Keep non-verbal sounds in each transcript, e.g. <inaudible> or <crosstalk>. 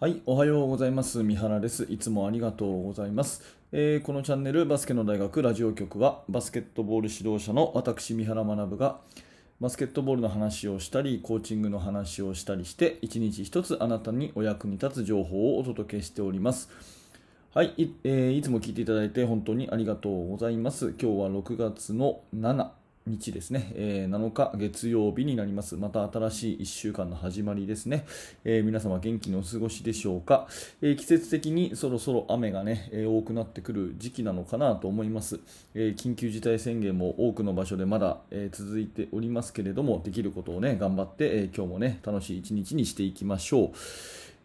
はい、おはようございます。三原です。いつもありがとうございます。えーこのチャンネルバスケの大学ラジオ局はバスケットボール指導者の私三原学がバスケットボールの話をしたりコーチングの話をしたりして一日一つあなたにお役に立つ情報をお届けしております。はい、い,、えーいつも聞いていただいて本当にありがとうございます。今日は6月の7日ですね、えー7日月曜日になります。また新しい1週間の始まりですね。えー皆様元気にお過ごしでしょうか、えー季節的にそろそろ雨がね、えー多くなってくる時期なのかなと思います、えー緊急事態宣言も多くの場所でまだ、えー続いておりますけれども、できることをね、頑張って、えー今日もね、楽しい一日にしていきましょう。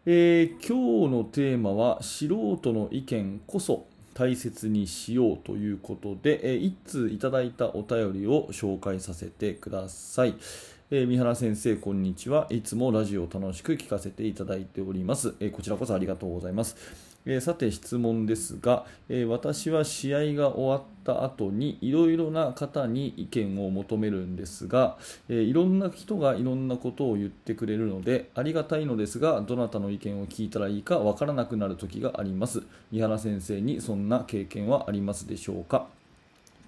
えー今日のテーマは素人の意見こそ大切にしようということで、えー一通いただいたお便りを紹介させてください。えー三原先生、こんにちは。いつもラジオを楽しく聞かせていただいております。えーこちらこそありがとうございます。えーさて質問ですが、え私は試合が終わった後にいろいろな方に意見を求めるんですが、えーいろんな人がいろんなことを言ってくれるのでありがたいのですがどなたの意見を聞いたらいいかわからなくなる時があります三原先生にそんな経験はありますでしょうか？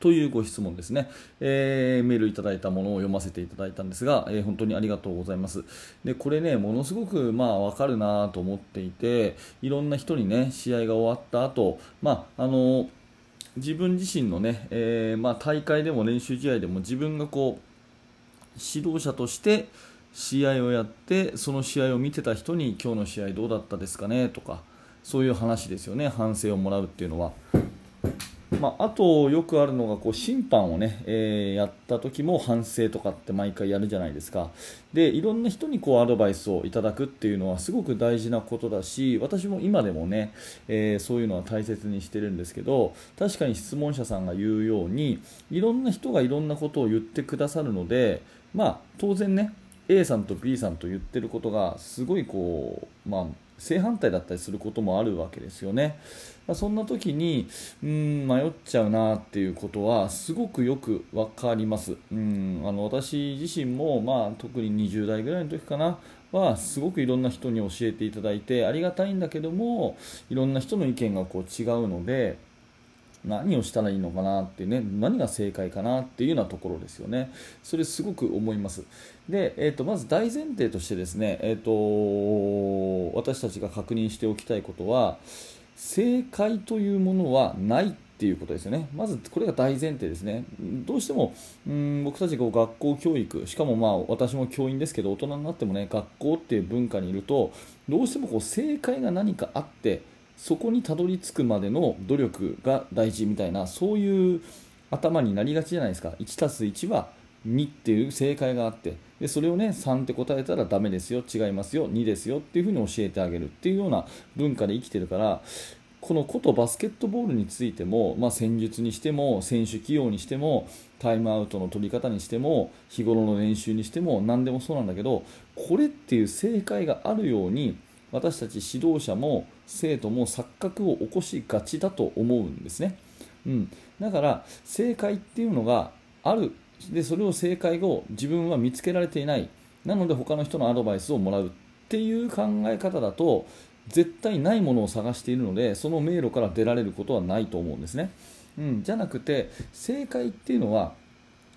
というご質問ですね、えーメールいただいたものを読ませていただいたんですが、えー本当にありがとうございます。でこれね、ものすごくまあ分かるなと思っていて、いろんな人にね、試合が終わった後、まああの自分自身のね、えーまあ、大会でも練習試合でも自分がこう指導者として試合をやってその試合を見てた人に今日の試合どうだったですかねとかそういう話ですよね反省をもらうっていうのは。まあ、あとよくあるのがこう審判をね、えーやった時も反省とかって毎回やるじゃないですか。でいろんな人にこうアドバイスをいただくっていうのはすごく大事なことだし私も今でもね、えーそういうのは大切にしてるんですけど確かに質問者さんが言うようにいろんな人がいろんなことを言ってくださるので、まあ、当然ね A さんと B さんと言ってることがすごいこう、まあ、正反対だったりすることもあるわけですよね。まあそんな時にうん迷っちゃうなっていうことはすごくよく分かります。うんあの私自身も、まあ、特に20代ぐらいの時かなはすごくいろんな人に教えていただいてありがたいんだけどもいろんな人の意見がこう違うので何をしたらいいのかなってね何が正解かなっていうようなところですよねそれすごく思いますで、えー、とまず大前提としてですね、えー、と私たちが確認しておきたいことは正解というものはないっていうことですよね。まずこれが大前提ですね。どうしてもうん僕たちが学校教育、しかもまあ私も教員ですけど、大人になってもね、学校っていう文化にいると、どうしてもこう正解が何かあって、そこにたどり着くまでの努力が大事みたいな、そういう頭になりがちじゃないですか。1+1 は2っていう正解があってでそれをね3って答えたらダメですよ違いますよ2ですよっていうふうに教えてあげるっていうような文化で生きてるからこのことバスケットボールについても、まあ、戦術にしても選手起用にしてもタイムアウトの取り方にしても日頃の練習にしても何でもそうなんだけどこれっていう正解があるように私たち指導者も生徒も錯覚を起こしがちだと思うんですね。うん、だから正解っていうのがある。でそれを正解を自分は見つけられていない。なので他の人のアドバイスをもらうっていう考え方だと絶対ないものを探しているのでその迷路から出られることはないと思うんですね、うん、じゃなくて正解っていうのは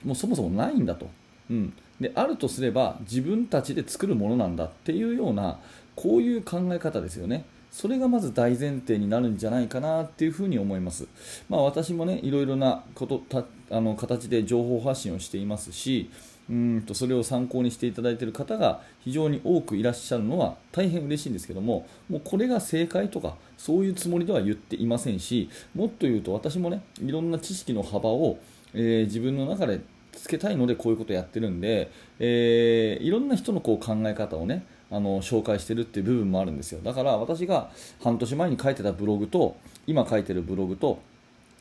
もうそもそもないんだと、うん、であるとすれば自分たちで作るものなんだっていうようなこういう考え方ですよね。それがまず大前提になるんじゃないかなっていうふうに思います。まあ、私もね、いろいろなことたあの形で情報発信をしていますし、うんとそれを参考にしていただいている方が非常に多くいらっしゃるのは大変嬉しいんですけども、もうこれが正解とかそういうつもりでは言っていませんし、もっと言うと私もね、いろんな知識の幅を、えー自分の中でつけたいのでこういうことをやってるんで、えーいろんな人のこう考え方をねあの紹介してるっていう部分もあるんですよ。だから私が半年前に書いてたブログと今書いてるブログと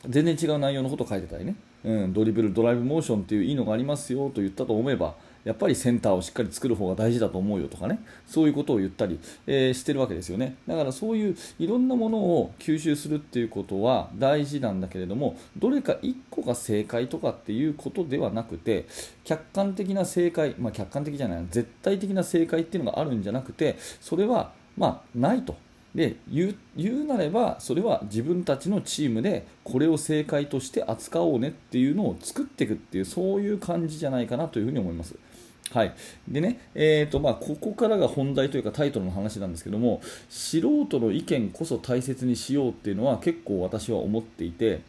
全然違う内容のこと書いてたりね、うん、ドリブルドライブモーションっていういいのがありますよと言ったと思えばやっぱりセンターをしっかり作る方が大事だと思うよとかねそういうことを言ったり、えーしてるわけですよねだからそういういろんなものを吸収するっていうことは大事なんだけれどもどれか1個が正解とかっていうことではなくて客観的な正解、まあ、客観的じゃない絶対的な正解っていうのがあるんじゃなくてそれはまあ、ないと。で言う言うなればそれは自分たちのチームでこれを正解として扱おうねっていうのを作っていくっていうそういう感じじゃないかなというふに思います。はい。でねえーとまあ、ここからが本題というかタイトルの話なんですけども素人の意見こそ大切にしようっていうのは結構私は思っていて、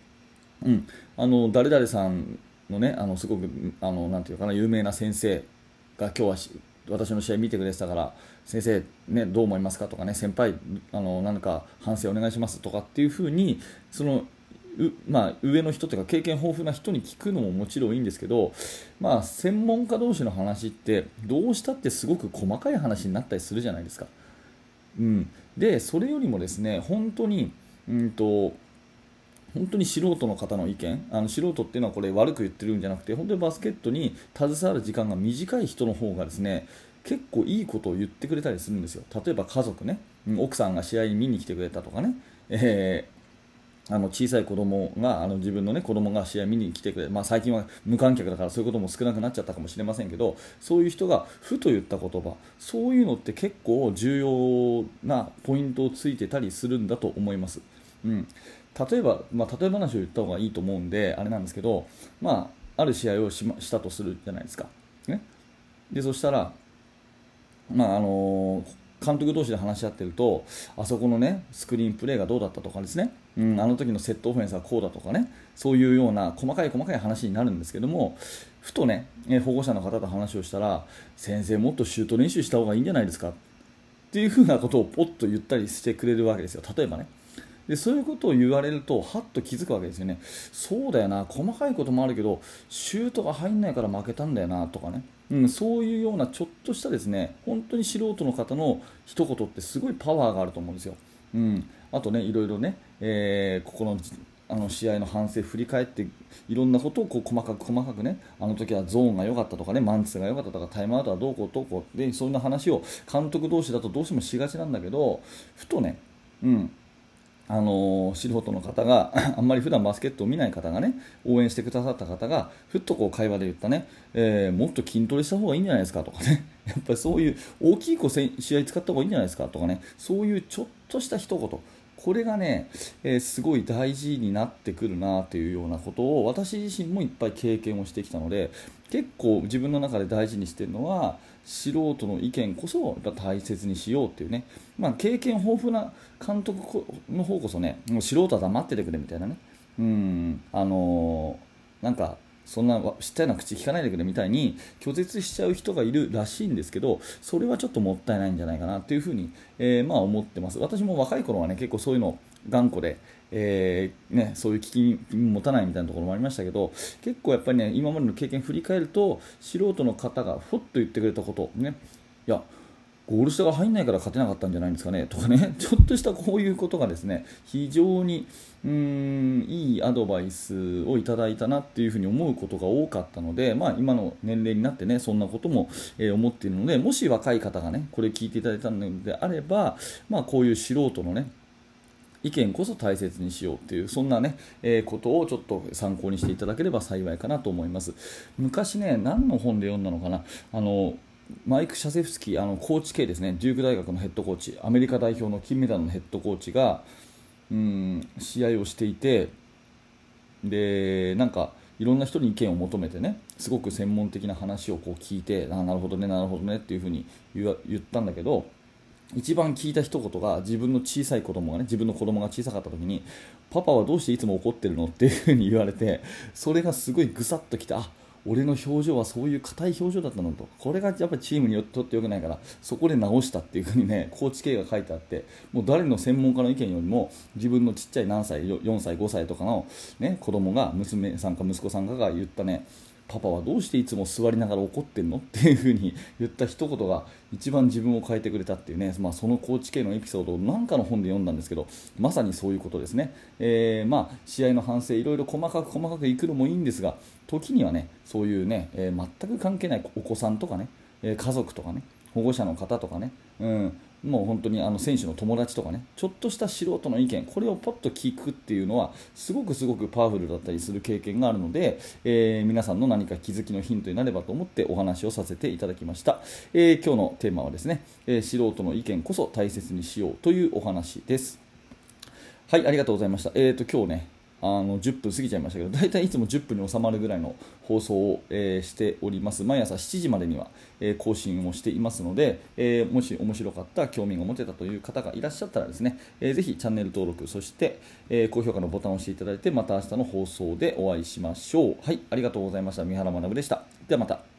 うん、あの誰々さんのねあのすごくあのなんていうかな有名な先生が今日は私の試合見てくれてたから先生、ね、どう思いますかとかね先輩あの何か反省お願いしますとかっていうふうにそのまあ、上の人というか経験豊富な人に聞くのももちろんいいんですけど、まあ、専門家同士の話ってどうしたってすごく細かい話になったりするじゃないですか。うん、でそれよりもですね本当に、うんと本当に素人の方の意見あの素人っていうのはこれ悪く言ってるんじゃなくて本当にバスケットに携わる時間が短い人の方がですね結構いいことを言ってくれたりするんですよ。例えば家族ね。奥さんが試合に見に来てくれたとかね、えー、あの小さい子供があの自分の、ね、子供が試合見に来てくれまあ、最近は無観客だからそういうことも少なくなっちゃったかもしれませんけどそういう人がふと言った言葉そういうのって結構重要なポイントをついてたりするんだと思います。うん。例えば、まあ、例え話を言った方がいいと思うんであれなんですけど、まあ、ある試合をし,、ま、したとするじゃないですか、ね、でそしたら、まああの監督同士で話し合ってるとあそこの、ね、スクリーンプレーがどうだったとかですね、うん、あの時のセットオフェンスはこうだとかね。そういうような細かい細かい話になるんですけどもふとね保護者の方と話をしたら先生もっとシュート練習した方がいいんじゃないですか。っていうふうなことをポッと言ったりしてくれるわけですよ。例えばねでそういうことを言われるとはっと気づくわけですよね。そうだよな細かいこともあるけどシュートが入んないから負けたんだよなとかね、うん、そういうようなちょっとしたですね本当に素人の方の一言ってすごいパワーがあると思うんですよ、うん、あとねいろいろね、えー、ここのあの試合の反省振り返っていろんなことをこう細かく細かくねあの時はゾーンが良かったとかねマンツーが良かったとかタイムアウトはどうこうどうこうでそんな話を監督同士だとどうしてもしがちなんだけどふとね、うん、あの素人の方が <clears throat> あんまり普段バスケットを見ない方がね応援してくださった方がふっとこう会話で言ったね、えー、もっと筋トレした方がいいんじゃないですかとかね。<laughs> やっぱりそういう大きい子試合使った方がいいんじゃないですかとかね。そういうちょっとした一言。これがね、えー、すごい大事になってくるなというようなことを私自身もいっぱい経験をしてきたので結構自分の中で大事にしてるのは素人の意見こそ大切にしようっていうね、まあ、経験豊富な監督の方こそねもう素人は黙っててくれみたいなね。うんあのー、なんかそんなちっちゃな口聞かないでくれみたいに拒絶しちゃう人がいるらしいんですけどそれはちょっともったいないんじゃないかなというふうに、えー、まあ思ってます。私も若い頃はね結構そういうの頑固で、えー、ね、そういう危機に持たないみたいなところもありましたけど結構やっぱりね今までの経験振り返ると素人の方がふっと言ってくれたことね。いやゴール下が入んないから勝てなかったんじゃないんですかね。とかね、<laughs> ちょっとしたこういうことがですね非常にうーんいいアドバイスをいただいたなっていうふうに思うことが多かったので、まあ、今の年齢になってねそんなことも、え、思っているのでもし若い方がねこれ聞いていただいたのであれば、まあ、こういう素人のね意見こそ大切にしようっていうそんなね、えー、ことをちょっと参考にしていただければ幸いかなと思います。昔ね何の本で読んだのかな。あのマイク・シャセフスキーあのコーチ系ですね、デューク大学のヘッドコーチ、アメリカ代表の金メダルのヘッドコーチが、うん、試合をしていて、でなんかいろんな人に意見を求めてね、すごく専門的な話をこう聞いて、あなるほどね、なるほどねっていうふうに言ったんだけど、一番聞いた一言が自分の小さい子供がね自分の子供が小さかった時にパパはどうしていつも怒ってるの？っていうふうに言われてそれがすごいぐさっときてあ俺の表情はそういう硬い表情だったのと。これがやっぱりチームにとってよくないからそこで直したっていうふうにねコーチ系が書いてあってもう誰の専門家の意見よりも自分のちっちゃい何歳4歳5歳とかの、ね、子供が娘さんか息子さんかが言ったねパパはどうしていつも座りながら怒ってんの？っていうふうに言った一言が一番自分を変えてくれたっていうね、まあ、そのコーチ系のエピソードを何かの本で読んだんですけどまさにそういうことですね、えー、まあ、試合の反省いろいろ細かく細かくいくのもいいんですが時にはねそういうね、えー、全く関係ないお子さんとかね、え家族とかね保護者の方とかね、うんもう本当にあの選手の友達とかねちょっとした素人の意見これをポッと聞くっていうのはすごくすごくパワフルだったりする経験があるので、えー、皆さんの何か気づきのヒントになればと思ってお話をさせていただきました、えー、今日のテーマはですね、えー、素人の意見こそ大切にしようというお話です。はいありがとうございました。えーと今日ねあの10分過ぎちゃいましたけど大体いつも10分に収まるぐらいの放送を、えー、しております。毎朝7時までには、えー、更新をしていますので、えー、もし面白かった興味が持てたという方がいらっしゃったらですね、えー、ぜひチャンネル登録そして、え高評価のボタンを押していただいてまた明日の放送でお会いしましょう。はいありがとうございました。三原学でした。ではまた。